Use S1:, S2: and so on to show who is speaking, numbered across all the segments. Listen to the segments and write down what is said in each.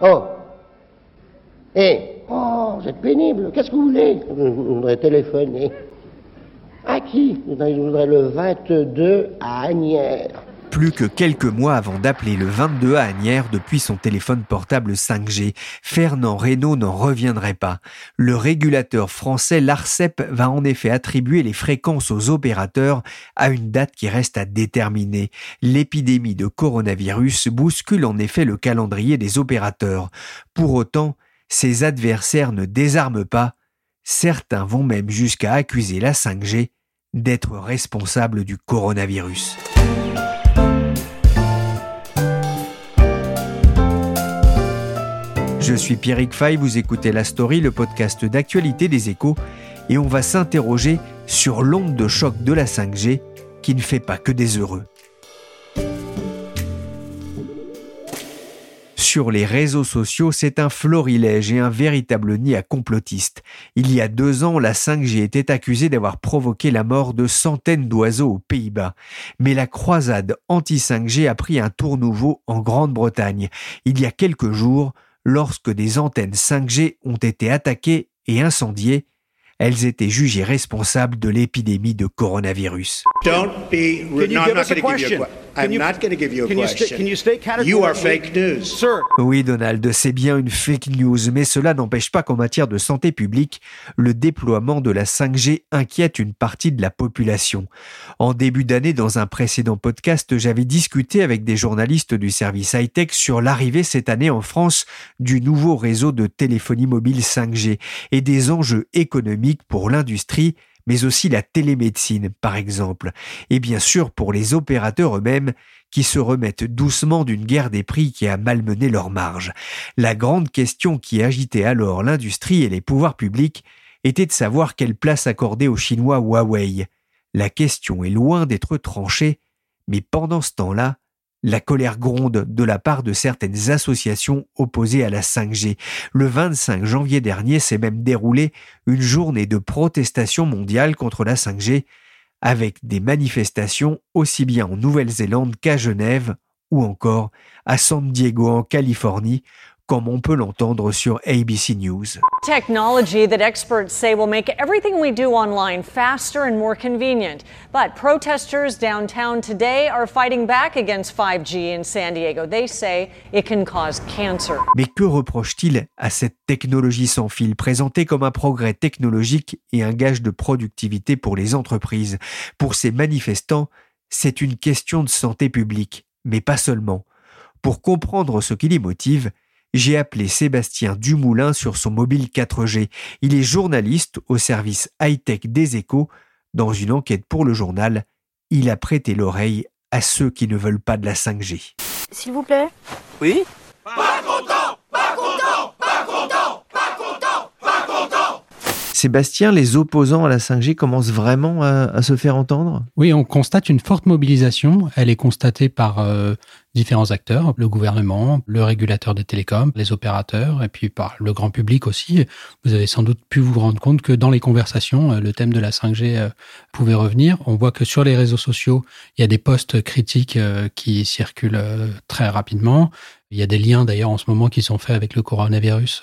S1: Oh Eh Oh, vous êtes pénible. Qu'est-ce que vous voulez? Je voudrais téléphoner. À qui? Je voudrais le 22 à Agnières.
S2: Plus que quelques mois avant d'appeler le 22 à Agnières depuis son téléphone portable 5G, Fernand Reynaud n'en reviendrait pas. Le régulateur français, l'ARCEP, va en effet attribuer les fréquences aux opérateurs à une date qui reste à déterminer. L'épidémie de coronavirus bouscule en effet le calendrier des opérateurs. Pour autant, ses adversaires ne désarment pas. Certains vont même jusqu'à accuser la 5G d'être responsable du coronavirus. Je suis Pierrick Fay, vous écoutez La Story, le podcast d'actualité des échos, et on va s'interroger sur l'onde de choc de la 5G qui ne fait pas que des heureux. Sur les réseaux sociaux, c'est un florilège et un véritable nid à complotistes. Il y a deux ans, la 5G était accusée d'avoir provoqué la mort de centaines d'oiseaux aux Pays-Bas. Mais la croisade anti-5G a pris un tour nouveau en Grande-Bretagne. Il y a quelques jours, lorsque des antennes 5G ont été attaquées et incendiées, elles étaient jugées responsables de l'épidémie de coronavirus.
S3: Don't be give a question? I'm not going to give you a question. Can you stay You are fake news.
S2: Sir. Oui, Donald, c'est bien une fake news, mais cela n'empêche pas qu'en matière de santé publique, le déploiement de la 5G inquiète une partie de la population. En début d'année, dans un précédent podcast, j'avais discuté avec des journalistes du service high-tech sur l'arrivée cette année en France du nouveau réseau de téléphonie mobile 5G et des enjeux économiques pour l'industrie mais aussi la télémédecine, par exemple, et bien sûr pour les opérateurs eux-mêmes qui se remettent doucement d'une guerre des prix qui a malmené leurs marges. La grande question qui agitait alors l'industrie et les pouvoirs publics était de savoir quelle place accorder aux Chinois Huawei. La question est loin d'être tranchée, mais pendant ce temps-là, la colère gronde de la part de certaines associations opposées à la 5G. Le 25 janvier dernier s'est même déroulée une journée de protestation mondiale contre la 5G, avec des manifestations aussi bien en Nouvelle-Zélande qu'à Genève ou encore à San Diego en Californie, comme on peut l'entendre sur ABC News.
S4: Technology that experts say will make everything we do online faster and more convenient. But protesters downtown today are fighting back against 5G in San Diego. They say it can cause cancer.
S2: Mais que reproche-t-il à cette technologie sans fil présentée comme un progrès technologique et un gage de productivité pour les entreprises? Pour ces manifestants, c'est une question de santé publique, mais pas seulement. Pour comprendre ce qui les motive, j'ai appelé Sébastien Dumoulin sur son mobile 4G. Il est journaliste au service high-tech des échos. Dans une enquête pour le journal, il a prêté l'oreille à ceux qui ne veulent pas de la 5G.
S5: S'il vous plaît
S6: Oui
S7: Pas content Pas content Pas content Pas content Pas content
S2: Sébastien, les opposants à la 5G commencent vraiment à, se faire entendre?
S8: Oui, on constate une forte mobilisation. Elle est constatée par euh, différents acteurs, le gouvernement, le régulateur des télécoms, les opérateurs, et puis par le grand public aussi. Vous avez sans doute pu vous rendre compte que dans les conversations, euh, le thème de la 5G euh, pouvait revenir. On voit que sur les réseaux sociaux, il y a des posts critiques qui circulent très rapidement. Il y a des liens d'ailleurs en ce moment qui sont faits avec le coronavirus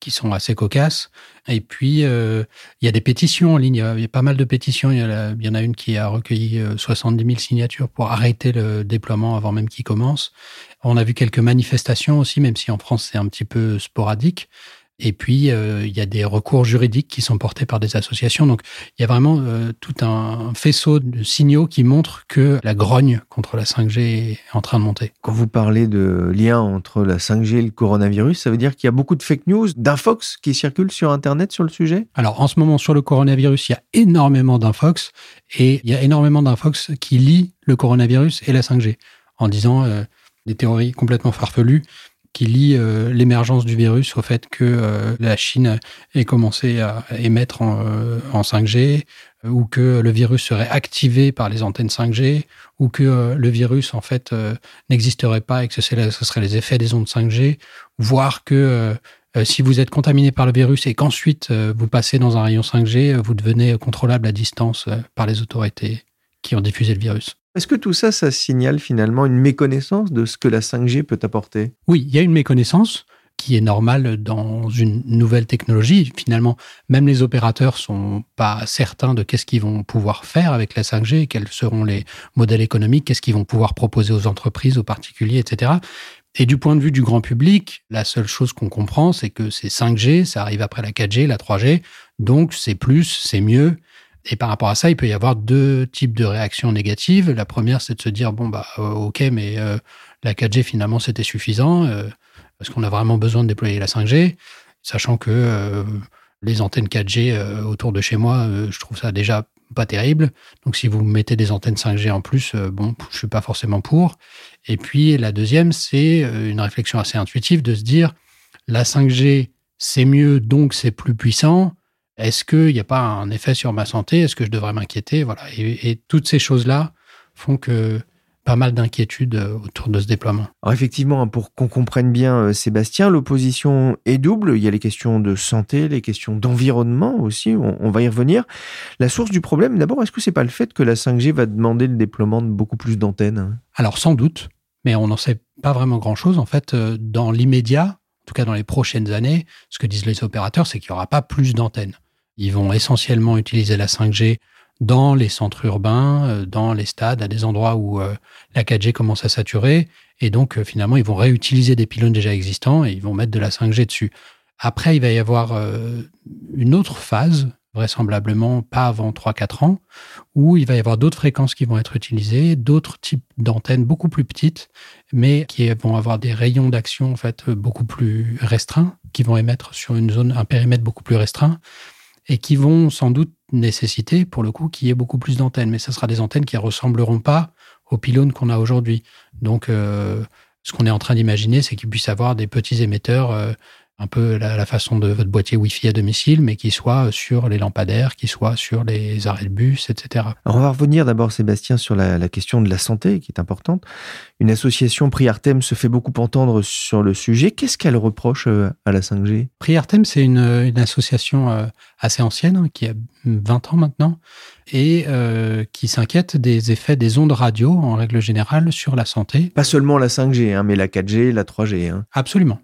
S8: qui sont assez cocasses. Et puis, euh, il y a des pétitions en ligne. Il y a pas mal de pétitions. Il y, en a une qui a recueilli 70 000 signatures pour arrêter le déploiement avant même qu'il commence. On a vu quelques manifestations aussi, même si en France c'est un petit peu sporadique. Et puis, euh, il y a des recours juridiques qui sont portés par des associations. Donc, il y a vraiment euh, tout un faisceau de signaux qui montrent que la grogne contre la 5G est en train de monter.
S2: Quand vous parlez de lien entre la 5G et le coronavirus, ça veut dire qu'il y a beaucoup de fake news, d'infox qui circulent sur Internet sur le sujet?
S8: Alors, en ce moment, sur le coronavirus, il y a énormément d'infox et il y a énormément d'infox qui lient le coronavirus et la 5G en disant euh, des théories complètement farfelues qui lie euh, l'émergence du virus au fait que euh, la Chine ait commencé à émettre en, 5G, euh, ou que le virus serait activé par les antennes 5G, ou que le virus en fait n'existerait pas et que ce, ce seraient les effets des ondes 5G, voire que si vous êtes contaminé par le virus et qu'ensuite vous passez dans un rayon 5G, vous devenez contrôlable à distance par les autorités qui ont diffusé le virus.
S2: Est-ce que tout ça, ça signale finalement une méconnaissance de ce que la 5G peut apporter?
S8: Oui, il y a une méconnaissance qui est normale dans une nouvelle technologie. Finalement, même les opérateurs sont pas certains de qu'est-ce qu'ils vont pouvoir faire avec la 5G, quels seront les modèles économiques, qu'est-ce qu'ils vont pouvoir proposer aux entreprises, aux particuliers, etc. Et du point de vue du grand public, la seule chose qu'on comprend, c'est que c'est 5G, ça arrive après la 4G, la 3G, donc c'est plus, c'est mieux, et par rapport à ça, il peut y avoir deux types de réactions négatives. La première, c'est de se dire, bon, bah, euh, ok, mais euh, la 4G, finalement, c'était suffisant, euh, parce qu'on a vraiment besoin de déployer la 5G, sachant que les antennes 4G autour de chez moi, je trouve ça déjà pas terrible. Donc, si vous mettez des antennes 5G en plus, bon, je suis pas forcément pour. Et puis, la deuxième, c'est une réflexion assez intuitive de se dire, la 5G, c'est mieux, donc c'est plus puissant est-ce qu'il n'y a pas un effet sur ma santé? Est-ce que je devrais m'inquiéter? Voilà. Et, toutes ces choses-là font que pas mal d'inquiétudes euh, autour de ce déploiement.
S2: Alors effectivement, hein, pour qu'on comprenne bien, euh, Sébastien, l'opposition est double. Il y a les questions de santé, les questions d'environnement aussi. On, va y revenir. La source du problème, d'abord, est-ce que c'est pas le fait que la 5G va demander le déploiement de beaucoup plus d'antennes?
S8: Alors sans doute, mais on n'en sait pas vraiment grand-chose. En fait, euh, dans l'immédiat, en tout cas dans les prochaines années, ce que disent les opérateurs, c'est qu'il n'y aura pas plus d'antennes. Ils vont essentiellement utiliser la 5G dans les centres urbains, euh, dans les stades, à des endroits où euh, la 4G commence à saturer. Et donc, euh, finalement, ils vont réutiliser des pylônes déjà existants et ils vont mettre de la 5G dessus. Après, il va y avoir une autre phase, vraisemblablement pas avant 3-4 ans, où il va y avoir d'autres fréquences qui vont être utilisées, d'autres types d'antennes beaucoup plus petites, mais qui vont avoir des rayons d'action en fait beaucoup plus restreints, qui vont émettre sur une zone, un périmètre beaucoup plus restreint et qui vont sans doute nécessiter, pour le coup, qu'il y ait beaucoup plus d'antennes. Mais ce sera des antennes qui ne ressembleront pas aux pylônes qu'on a aujourd'hui. Donc, euh, ce qu'on est en train d'imaginer, c'est qu'il puisse avoir des petits émetteurs euh, un peu la, la, façon de votre boîtier Wi-Fi à domicile, mais qui soit sur les lampadaires, qui soit sur les arrêts de bus, etc.
S2: Alors on va revenir d'abord, Sébastien, sur la, la, question de la santé, qui est importante. Une association Priartem se fait beaucoup entendre sur le sujet. Qu'est-ce qu'elle reproche euh, à la 5G
S8: Priartem, c'est une, une, association euh, assez ancienne, hein, qui a 20 ans maintenant, et euh, qui s'inquiète des effets des ondes radio, en règle générale, sur la santé.
S2: Pas seulement la 5G, hein, mais la 4G, la 3G. Hein.
S8: Absolument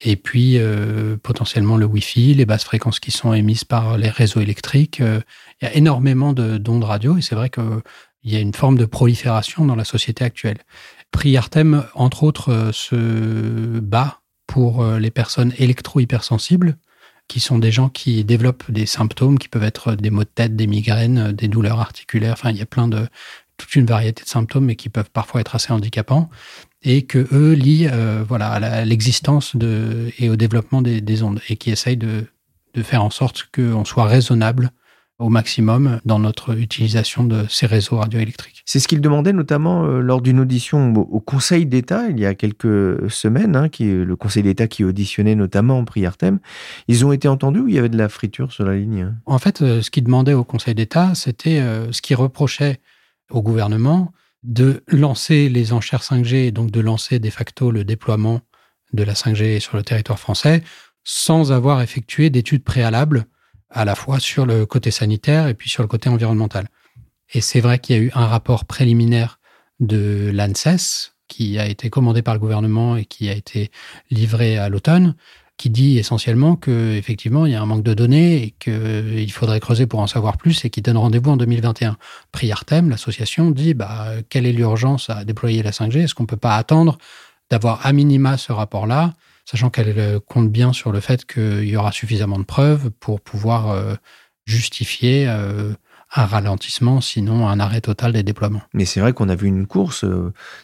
S8: et puis euh, potentiellement le Wi-Fi, les basses fréquences qui sont émises par les réseaux électriques. Euh, il y a énormément d'ondes radio et c'est vrai qu'il y a une forme de prolifération dans la société actuelle. Priartem, entre autres, euh, se bat pour les personnes électro-hypersensibles, qui sont des gens qui développent des symptômes qui peuvent être des maux de tête, des migraines, des douleurs articulaires. Enfin, il y a plein de toute une variété de symptômes, mais qui peuvent parfois être assez handicapants et que eux lient euh, voilà, à l'existence de, et au développement des, ondes et qui essayent de, de faire en sorte qu'on soit raisonnable au maximum dans notre utilisation de ces réseaux radioélectriques.
S2: C'est ce qu'ils demandaient notamment euh, lors d'une audition au Conseil d'État il y a quelques semaines, hein, qui, le Conseil d'État qui auditionnait notamment Priartem. Ils ont été entendus ou il y avait de la friture sur la ligne?
S8: En fait, euh, ce qu'ils demandaient au Conseil d'État, c'était ce qu'ils reprochaient au gouvernement, de lancer les enchères 5G et donc de lancer de facto le déploiement de la 5G sur le territoire français sans avoir effectué d'études préalables à la fois sur le côté sanitaire et puis sur le côté environnemental. Et c'est vrai qu'il y a eu un rapport préliminaire de l'ANSES qui a été commandé par le gouvernement et qui a été livré à l'automne, qui dit essentiellement que effectivement il y a un manque de données et qu'il faudrait creuser pour en savoir plus et qui donne rendez-vous en 2021. Priartem, l'association, dit bah, quelle est l'urgence à déployer la 5G Est-ce qu'on ne peut pas attendre d'avoir à minima ce rapport-là, sachant qu'elle euh, compte bien sur le fait qu'il y aura suffisamment de preuves pour pouvoir euh, justifier euh, un ralentissement, sinon un arrêt total des déploiements.
S2: Mais c'est vrai qu'on a vu une course,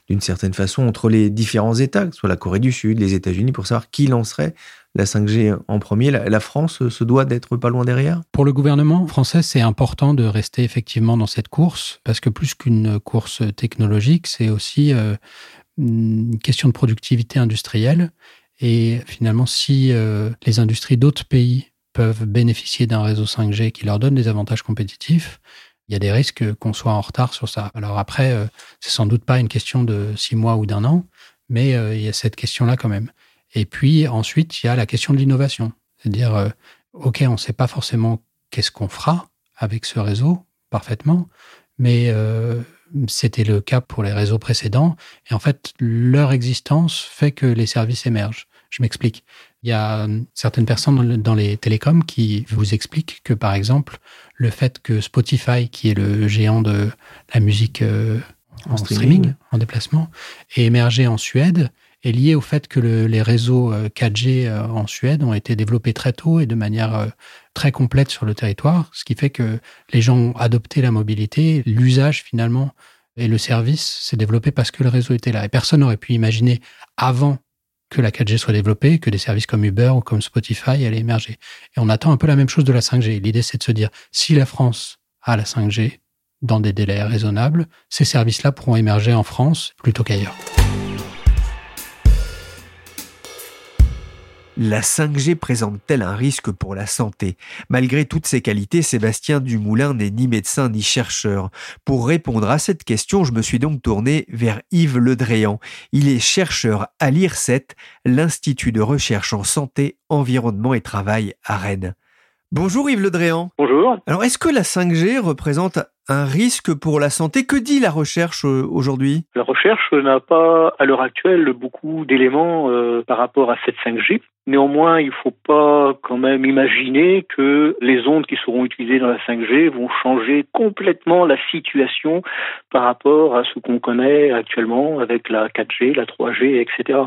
S2: d'une certaine façon, entre les différents États, que ce soit la Corée du Sud, les États-Unis, pour savoir qui lancerait la 5G en premier. La, France se doit d'être pas loin derrière?
S8: Pour le gouvernement français, c'est important de rester effectivement dans cette course, parce que plus qu'une course technologique, c'est aussi une question de productivité industrielle. Et finalement, si euh, les industries d'autres pays peuvent bénéficier d'un réseau 5G qui leur donne des avantages compétitifs, il y a des risques qu'on soit en retard sur ça. Alors après, euh, c'est sans doute pas une question de six mois ou d'un an, mais euh, il y a cette question-là quand même. Et puis ensuite, il y a la question de l'innovation. C'est-à-dire, OK, on ne sait pas forcément qu'est-ce qu'on fera avec ce réseau parfaitement, mais c'était le cas pour les réseaux précédents. Et en fait, leur existence fait que les services émergent. Je m'explique. Il y a certaines personnes dans les télécoms qui vous expliquent que, par exemple, le fait que Spotify, qui est le géant de la musique euh, en, streaming, en déplacement, ait émergé en Suède, est lié au fait que les réseaux 4G euh, euh, en Suède ont été développés très tôt et de manière très complète sur le territoire, ce qui fait que les gens ont adopté la mobilité, l'usage finalement et le service s'est développé parce que le réseau était là. Et personne n'aurait pu imaginer avant que la 4G soit développée, que des services comme Uber ou comme Spotify allaient émerger. Et on attend un peu la même chose de la 5G. L'idée, c'est de se dire, si la France a la 5G dans des délais raisonnables, ces services-là pourront émerger en France plutôt qu'ailleurs.
S2: La 5G présente-t-elle un risque pour la santé? Malgré toutes ses qualités, Sébastien Dumoulin n'est ni médecin ni chercheur. Pour répondre à cette question, je me suis donc tourné vers Yves Ledréan. Il est chercheur à l'IRSET, l'Institut de recherche en santé, environnement et travail à Rennes. Bonjour Yves Ledréan.
S5: Bonjour.
S2: Alors est-ce que la 5G représente un risque pour la santé? Que dit la recherche euh, aujourd'hui?
S5: La recherche n'a pas à l'heure actuelle beaucoup d'éléments euh, par rapport à cette 5G. Néanmoins, il ne faut pas quand même imaginer que les ondes qui seront utilisées dans la 5G vont changer complètement la situation par rapport à ce qu'on connaît actuellement avec la 4G, la 3G, etc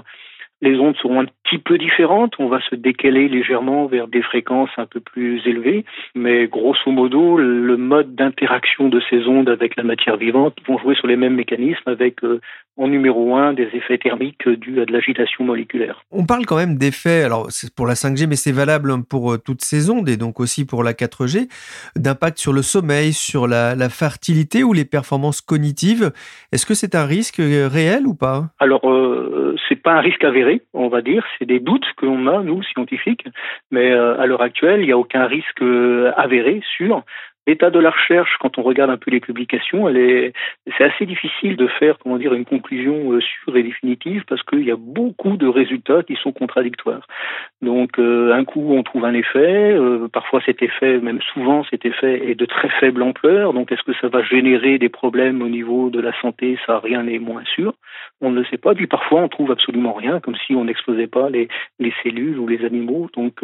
S5: les ondes seront un petit peu différentes. On va se décaler légèrement vers des fréquences un peu plus élevées. Mais grosso modo, le mode d'interaction de ces ondes avec la matière vivante vont jouer sur les mêmes mécanismes avec euh, en numéro un des effets thermiques dus à de l'agitation moléculaire.
S2: On parle quand même d'effets, alors c'est pour la 5G, mais c'est valable pour euh, toutes ces ondes et donc aussi pour la 4G, d'impact sur le sommeil, sur la, fertilité ou les performances cognitives. Est-ce que c'est un risque euh, réel ou pas?
S5: Alors, euh, c'est pas un risque avéré, on va dire. C'est des doutes que l'on a, nous, scientifiques. Mais euh, à l'heure actuelle, il n'y a aucun risque avéré, sûr. L'état de la recherche, quand on regarde un peu les publications, c'est assez difficile de faire, comment dire, une conclusion euh, sûre et définitive parce qu'il y a beaucoup de résultats qui sont contradictoires. Donc, euh, un coup, on trouve un effet, euh, parfois cet effet, même souvent cet effet est de très faible ampleur. Donc, est-ce que ça va générer des problèmes au niveau de la santé? Ça, rien n'est moins sûr. On ne le sait pas. Puis parfois, on trouve absolument rien, comme si on n'explosait pas les, les cellules ou les animaux. Donc,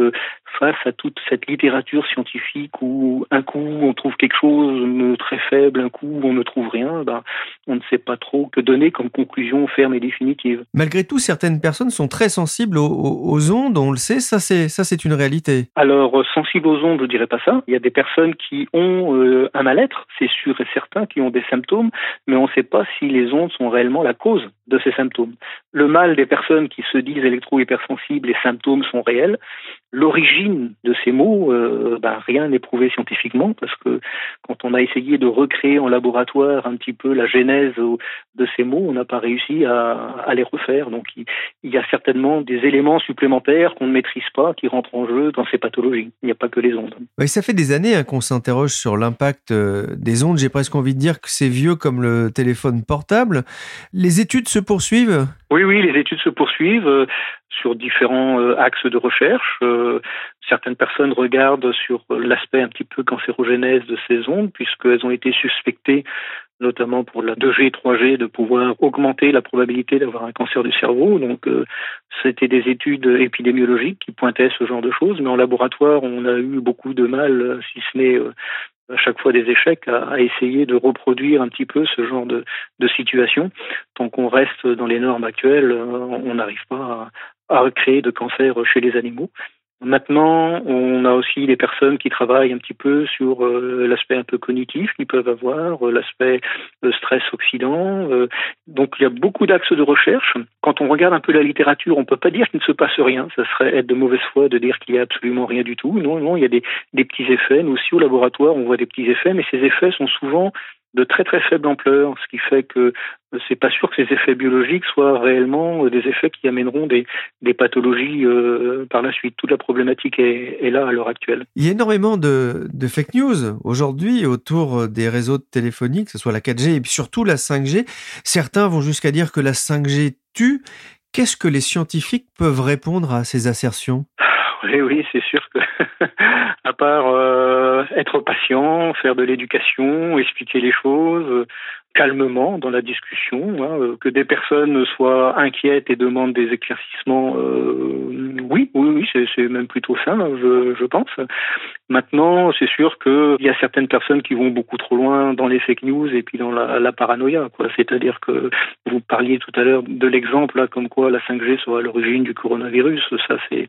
S5: face à toute cette littérature scientifique où un coup on trouve quelque chose de très faible, un coup on ne trouve rien, ben, on ne sait pas trop que donner comme conclusion ferme et définitive.
S2: Malgré tout, certaines personnes sont très sensibles aux, ondes, on le sait, ça c'est ça c'est une réalité.
S5: Alors euh, sensibles aux ondes, je dirais pas ça. Il y a des personnes qui ont euh, un mal-être, c'est sûr et certain, qui ont des symptômes, mais on ne sait pas si les ondes sont réellement la cause de ces symptômes. Le mal des personnes qui se disent électro-hypersensibles, les symptômes sont réels. L'origine de ces mots, euh, ben, rien n'est prouvé scientifiquement parce que quand on a essayé de recréer en laboratoire un petit peu la genèse de ces mots, on n'a pas réussi à, les refaire. Donc il, y a certainement des éléments supplémentaires qu'on ne maîtrise pas qui rentrent en jeu dans ces pathologies. Il n'y a pas que les ondes.
S2: Oui, ça fait des années hein, qu'on s'interroge sur l'impact euh, des ondes. J'ai presque envie de dire que c'est vieux comme le téléphone portable. Les études se poursuivent
S5: Oui, oui, les études se poursuivent. Euh, sur différents euh, axes de recherche. Euh, certaines personnes regardent sur l'aspect un petit peu cancérogénèse de ces ondes, puisqu'elles ont été suspectées notamment pour la 2G, 3G, de pouvoir augmenter la probabilité d'avoir un cancer du cerveau. Donc, c'était des études épidémiologiques qui pointaient ce genre de choses, mais en laboratoire, on a eu beaucoup de mal, si ce n'est à chaque fois des échecs, à, essayer de reproduire un petit peu ce genre de, situation. Tant qu'on reste dans les normes actuelles, euh, on n'arrive pas à, à créer de cancer chez les animaux. Maintenant, on a aussi des personnes qui travaillent un petit peu sur euh, l'aspect un peu cognitif qu'ils peuvent avoir, euh, l'aspect euh, stress oxydant. donc il y a beaucoup d'axes de recherche. Quand on regarde un peu la littérature, on peut pas dire qu'il ne se passe rien. Ça serait être de mauvaise foi de dire qu'il y a absolument rien du tout. Non, non, il y a des petits effets. Nous aussi au laboratoire, on voit des petits effets, mais ces effets sont souvent de très très faible ampleur, ce qui fait que c'est pas sûr que ces effets biologiques soient réellement des effets qui amèneront des, des pathologies euh, par la suite. Toute la problématique est, est là à l'heure actuelle.
S2: Il y a énormément de, de fake news aujourd'hui autour des réseaux téléphoniques, que ce soit la 4G et surtout la 5G. Certains vont jusqu'à dire que la 5G tue. Qu'est-ce que les scientifiques peuvent répondre à ces assertions?
S5: Oui, oui, c'est sûr que, à part euh, être patient, faire de l'éducation, expliquer les choses euh, calmement dans la discussion, hein, euh, que des personnes soient inquiètes et demandent des éclaircissements, oui, oui, oui, c'est même plutôt ça, je, pense. Maintenant, c'est sûr qu'il y a certaines personnes qui vont beaucoup trop loin dans les fake news et puis dans la, paranoïa. C'est-à-dire que vous parliez tout à l'heure de l'exemple, comme quoi la 5G soit à l'origine du coronavirus. Ça, c'est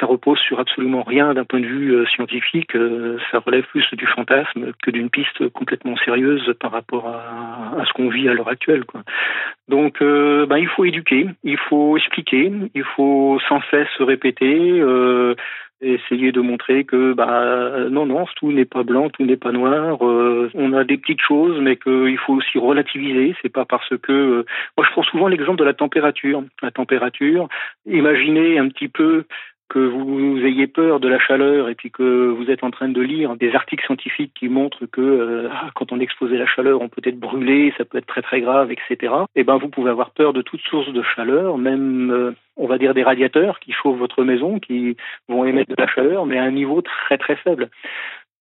S5: ça repose sur absolument rien d'un point de vue euh, scientifique. Euh, ça relève plus du fantasme que d'une piste complètement sérieuse par rapport à, ce qu'on vit à l'heure actuelle. Donc, euh, ben, il faut éduquer, il faut expliquer, il faut sans cesse répéter. essayer de montrer que bah non non tout n'est pas blanc tout n'est pas noir on a des petites choses mais qu'il faut aussi relativiser c'est pas parce que moi je prends souvent l'exemple de la température la température imaginez un petit peu que vous ayez peur de la chaleur et puis que vous êtes en train de lire des articles scientifiques qui montrent que euh, ah, quand on est la chaleur, on peut être brûlé, ça peut être très très grave, etc. Eh ben vous pouvez avoir peur de toute source de chaleur, même euh, on va dire des radiateurs qui chauffent votre maison, qui vont émettre de la chaleur, mais à un niveau très très faible.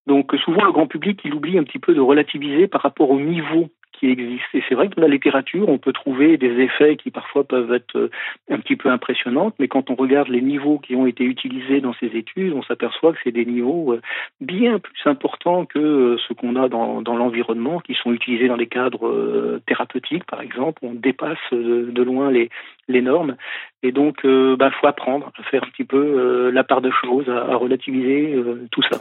S5: Donc souvent le grand public il oublie un petit peu de relativiser par rapport au niveau qui existe. Et c'est vrai que dans la littérature, on peut trouver des effets qui parfois peuvent être euh, un petit peu impressionnants, mais quand on regarde les niveaux qui ont été utilisés dans ces études, on s'aperçoit que c'est des niveaux euh, bien plus importants que euh, ce qu'on a dans, l'environnement, qui sont utilisés dans les cadres thérapeutiques, par exemple. On dépasse de loin les, normes. Et donc, il bah, faut apprendre à faire un petit peu la part de choses, à relativiser tout ça.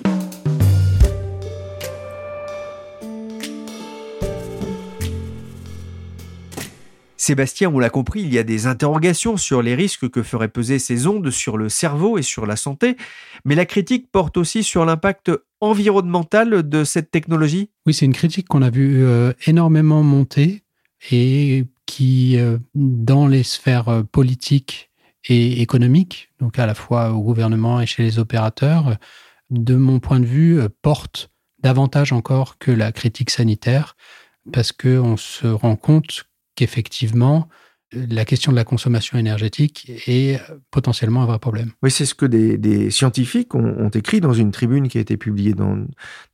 S2: Sébastien, on l'a compris, il y a des interrogations sur les risques que feraient peser ces ondes sur le cerveau et sur la santé, mais la critique porte aussi sur l'impact environnemental de cette technologie.
S8: Oui, c'est une critique qu'on a vu euh, énormément monter et qui, euh, dans les sphères euh, politiques et économiques, donc à la fois au gouvernement et chez les opérateurs, de mon point de vue, porte davantage encore que la critique sanitaire, parce qu'on se rend compte qu'effectivement, la question de la consommation énergétique est potentiellement un vrai problème.
S2: Oui, c'est ce que des, scientifiques ont, écrit dans une tribune qui a été publiée dans,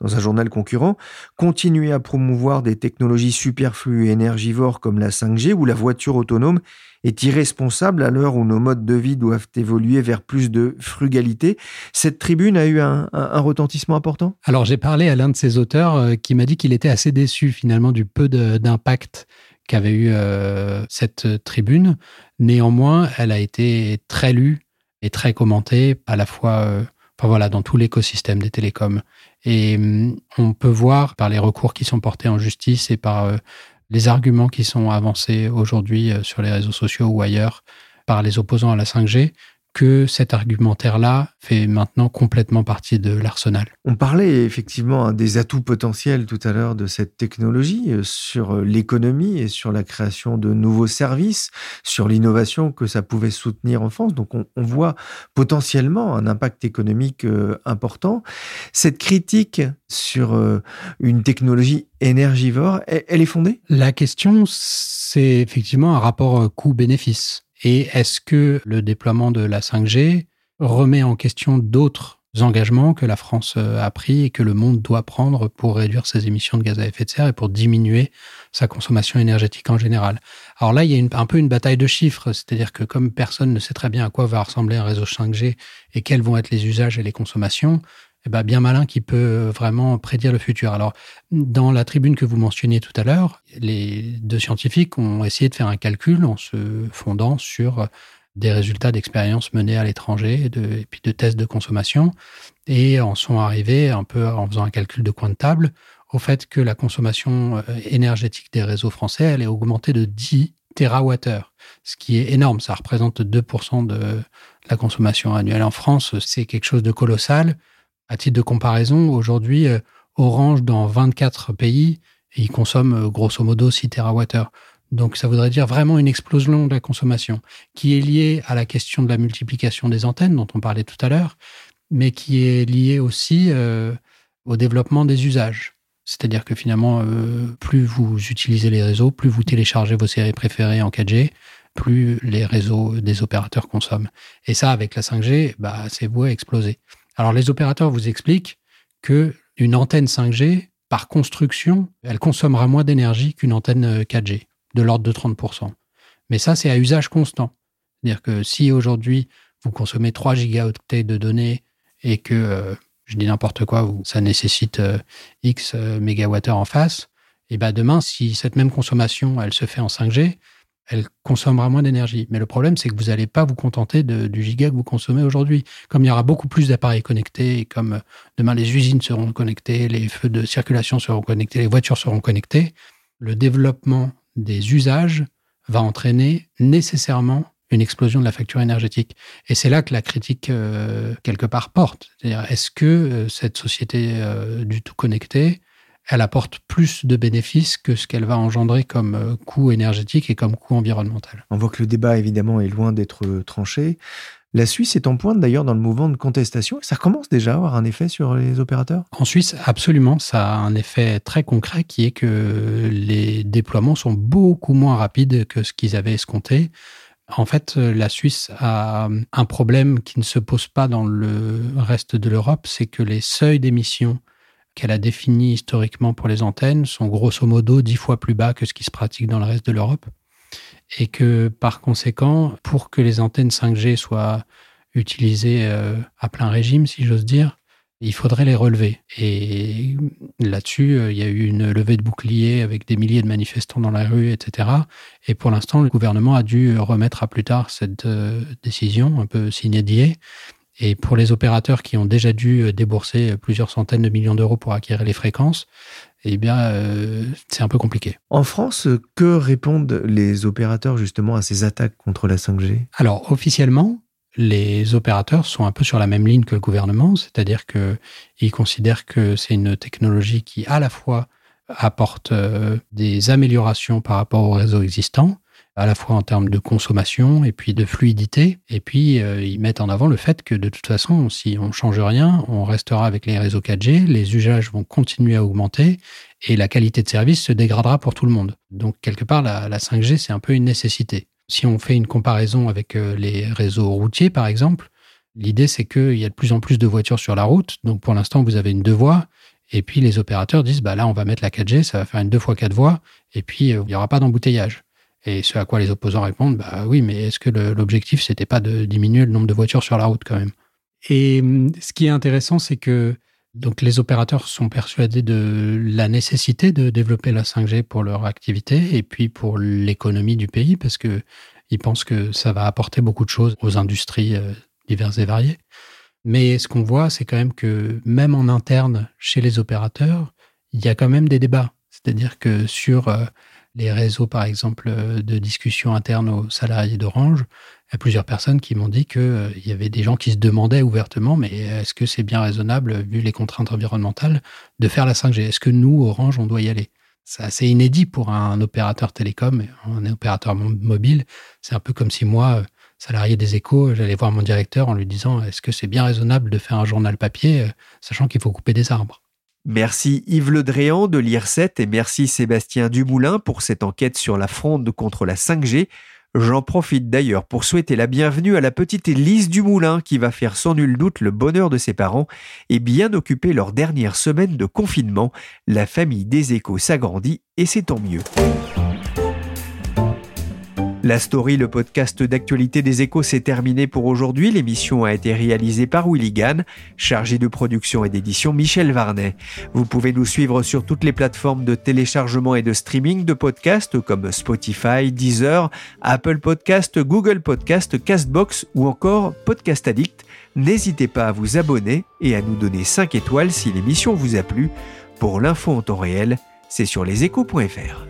S2: dans un journal concurrent. Continuer à promouvoir des technologies superflues et énergivores comme la 5G ou la voiture autonome est irresponsable à l'heure où nos modes de vie doivent évoluer vers plus de frugalité. Cette tribune a eu un, un retentissement important?
S8: Alors j'ai parlé à l'un de ses auteurs euh, qui m'a dit qu'il était assez déçu finalement du peu d'impact qu'avait eu euh, cette tribune. Néanmoins, elle a été très lue et très commentée, à la fois euh, voilà, dans tout l'écosystème des télécoms. Et hum, on peut voir par les recours qui sont portés en justice et par euh, les arguments qui sont avancés aujourd'hui sur les réseaux sociaux ou ailleurs par les opposants à la 5G que cet argumentaire-là fait maintenant complètement partie de l'arsenal.
S2: On parlait effectivement des atouts potentiels tout à l'heure de cette technologie euh, sur euh, l'économie et sur la création de nouveaux services, sur l'innovation que ça pouvait soutenir en France. Donc on, voit potentiellement un impact économique euh, important. Cette critique sur une technologie énergivore, elle est fondée?
S8: La question, c'est effectivement un rapport coût-bénéfice. Et est-ce que le déploiement de la 5G remet en question d'autres engagements que la France euh, a pris et que le monde doit prendre pour réduire ses émissions de gaz à effet de serre et pour diminuer sa consommation énergétique en général? Alors là, il y a un peu une bataille de chiffres, c'est-à-dire que comme personne ne sait très bien à quoi va ressembler un réseau 5G et quels vont être les usages et les consommations, eh ben bien malin qui peut vraiment prédire le futur. Alors, dans la tribune que vous mentionniez tout à l'heure, les deux scientifiques ont essayé de faire un calcul en se fondant sur des résultats d'expériences menées à l'étranger et puis de tests de consommation et en sont arrivés un peu en faisant un calcul de coin de table au fait que la consommation euh, énergétique des réseaux français elle est augmentée de 10 TWh, ce qui est énorme. Ça représente 2% de la consommation annuelle en France. C'est quelque chose de colossal. À titre de comparaison, aujourd'hui, euh, Orange, dans 24 pays, il consomme euh, grosso modo 6 TWh. Donc ça voudrait dire vraiment une explosion de la consommation qui est liée à la question de la multiplication des antennes dont on parlait tout à l'heure, mais qui est liée aussi euh, au développement des usages. C'est-à-dire que finalement, plus vous utilisez les réseaux, plus vous téléchargez vos séries préférées en 4G, plus les réseaux des opérateurs consomment. Et ça, avec la 5G, bah, c'est voué à exploser. Alors les opérateurs vous expliquent que une antenne 5G, par construction, elle consommera moins d'énergie qu'une antenne 4G. Euh, de l'ordre de 30%. Mais ça, c'est à usage constant. C'est-à-dire que si aujourd'hui, vous consommez 3 gigaoctets de données et que, euh, je dis n'importe quoi, ça nécessite euh, X mégawattheures en face, et bien demain, si cette même consommation, elle se fait en 5G, elle consommera moins d'énergie. Mais le problème, c'est que vous n'allez pas vous contenter du giga que vous consommez aujourd'hui. Comme il y aura beaucoup plus d'appareils connectés, comme demain les usines seront connectées, les feux de circulation seront connectés, les voitures seront connectées, le développement des usages va entraîner nécessairement une explosion de la facture énergétique. Et c'est là que la critique, euh, quelque part, porte. C'est-à-dire, est-ce que euh, cette société euh, du tout connectée, elle apporte plus de bénéfices que ce qu'elle va engendrer comme coût énergétique et comme coût environnemental
S2: On voit que le débat, évidemment, est loin d'être tranché. La Suisse est en pointe d'ailleurs dans le mouvement de contestation. Ça commence déjà à avoir un effet sur les opérateurs?
S8: En Suisse, absolument. Ça a un effet très concret qui est que les déploiements sont beaucoup moins rapides que ce qu'ils avaient escompté. En fait, la Suisse a un problème qui ne se pose pas dans le reste de l'Europe, c'est que les seuils d'émission qu'elle a définis historiquement pour les antennes sont grosso modo dix fois plus bas que ce qui se pratique dans le reste de l'Europe et que par conséquent, pour que les antennes 5G soient utilisées euh, à plein régime, si j'ose dire, il faudrait les relever. Et là-dessus, euh, il y a eu une levée de boucliers avec des milliers de manifestants dans la rue, etc. Et pour l'instant, le gouvernement a dû remettre à plus tard cette euh, décision, un peu signée Et pour les opérateurs qui ont déjà dû débourser plusieurs centaines de millions d'euros pour acquérir les fréquences, eh bien, euh, c'est un peu compliqué.
S2: En France, que répondent les opérateurs justement à ces attaques contre la 5G
S8: Alors, officiellement, les opérateurs sont un peu sur la même ligne que le gouvernement, c'est-à-dire qu'ils considèrent que c'est une technologie qui, à la fois, apporte euh, des améliorations par rapport au réseau existant, à la fois en termes de consommation et puis de fluidité. Et puis, euh, ils mettent en avant le fait que de toute façon, si on change rien, on restera avec les réseaux 4G, les usages vont continuer à augmenter et la qualité de service se dégradera pour tout le monde. Donc, quelque part, la, 5G, c'est un peu une nécessité. Si on fait une comparaison avec euh, les réseaux routiers, par exemple, l'idée, c'est qu'il y a de plus en plus de voitures sur la route. Donc, pour l'instant, vous avez une deux voies. Et puis, les opérateurs disent, bah là, on va mettre la 4G, ça va faire une deux fois quatre voies. Et puis, euh, il n'y aura pas d'embouteillage. Et ce à quoi les opposants répondent, bah oui, mais est-ce que l'objectif, c'était pas de diminuer le nombre de voitures sur la route quand même? Et hum, ce qui est intéressant, c'est que donc les opérateurs sont persuadés de la nécessité de développer la 5G pour leur activité et puis pour l'économie du pays, parce que ils pensent que ça va apporter beaucoup de choses aux industries euh, diverses et variées. Mais ce qu'on voit, c'est quand même que même en interne, chez les opérateurs, il y a quand même des débats. C'est-à-dire que sur euh, les réseaux, par exemple, euh, de discussion interne aux salariés d'Orange, il y a plusieurs personnes qui m'ont dit qu'il euh, y avait des gens qui se demandaient ouvertement, mais est-ce que c'est bien raisonnable, vu les contraintes environnementales, de faire la 5G Est-ce que nous, Orange, on doit y aller? C'est assez inédit pour un opérateur télécom, un opérateur mobile. C'est un peu comme si moi, euh, salarié des échos, j'allais voir mon directeur en lui disant, est-ce que c'est bien raisonnable de faire un journal papier, sachant qu'il faut couper des arbres?
S2: Merci Yves Le Dréan de l'IRSET et merci Sébastien Dumoulin pour cette enquête sur la fronde contre la 5G. J'en profite d'ailleurs pour souhaiter la bienvenue à la petite Lise Dumoulin qui va faire sans nul doute le bonheur de ses parents et bien occuper leur dernière semaine de confinement. La famille des échos s'agrandit et c'est tant mieux. La story, le podcast d'actualité des échos, s'est terminé pour aujourd'hui. L'émission a été réalisée par Willy Gann, chargé de production et d'édition Michel Varnet. Vous pouvez nous suivre sur toutes les plateformes de téléchargement et de streaming de podcasts comme Spotify, Deezer, Apple Podcast, Google Podcast, Castbox ou encore Podcast Addict. N'hésitez pas à vous abonner et à nous donner 5 étoiles si l'émission vous a plu. Pour l'info en temps réel, c'est sur leséchos.fr.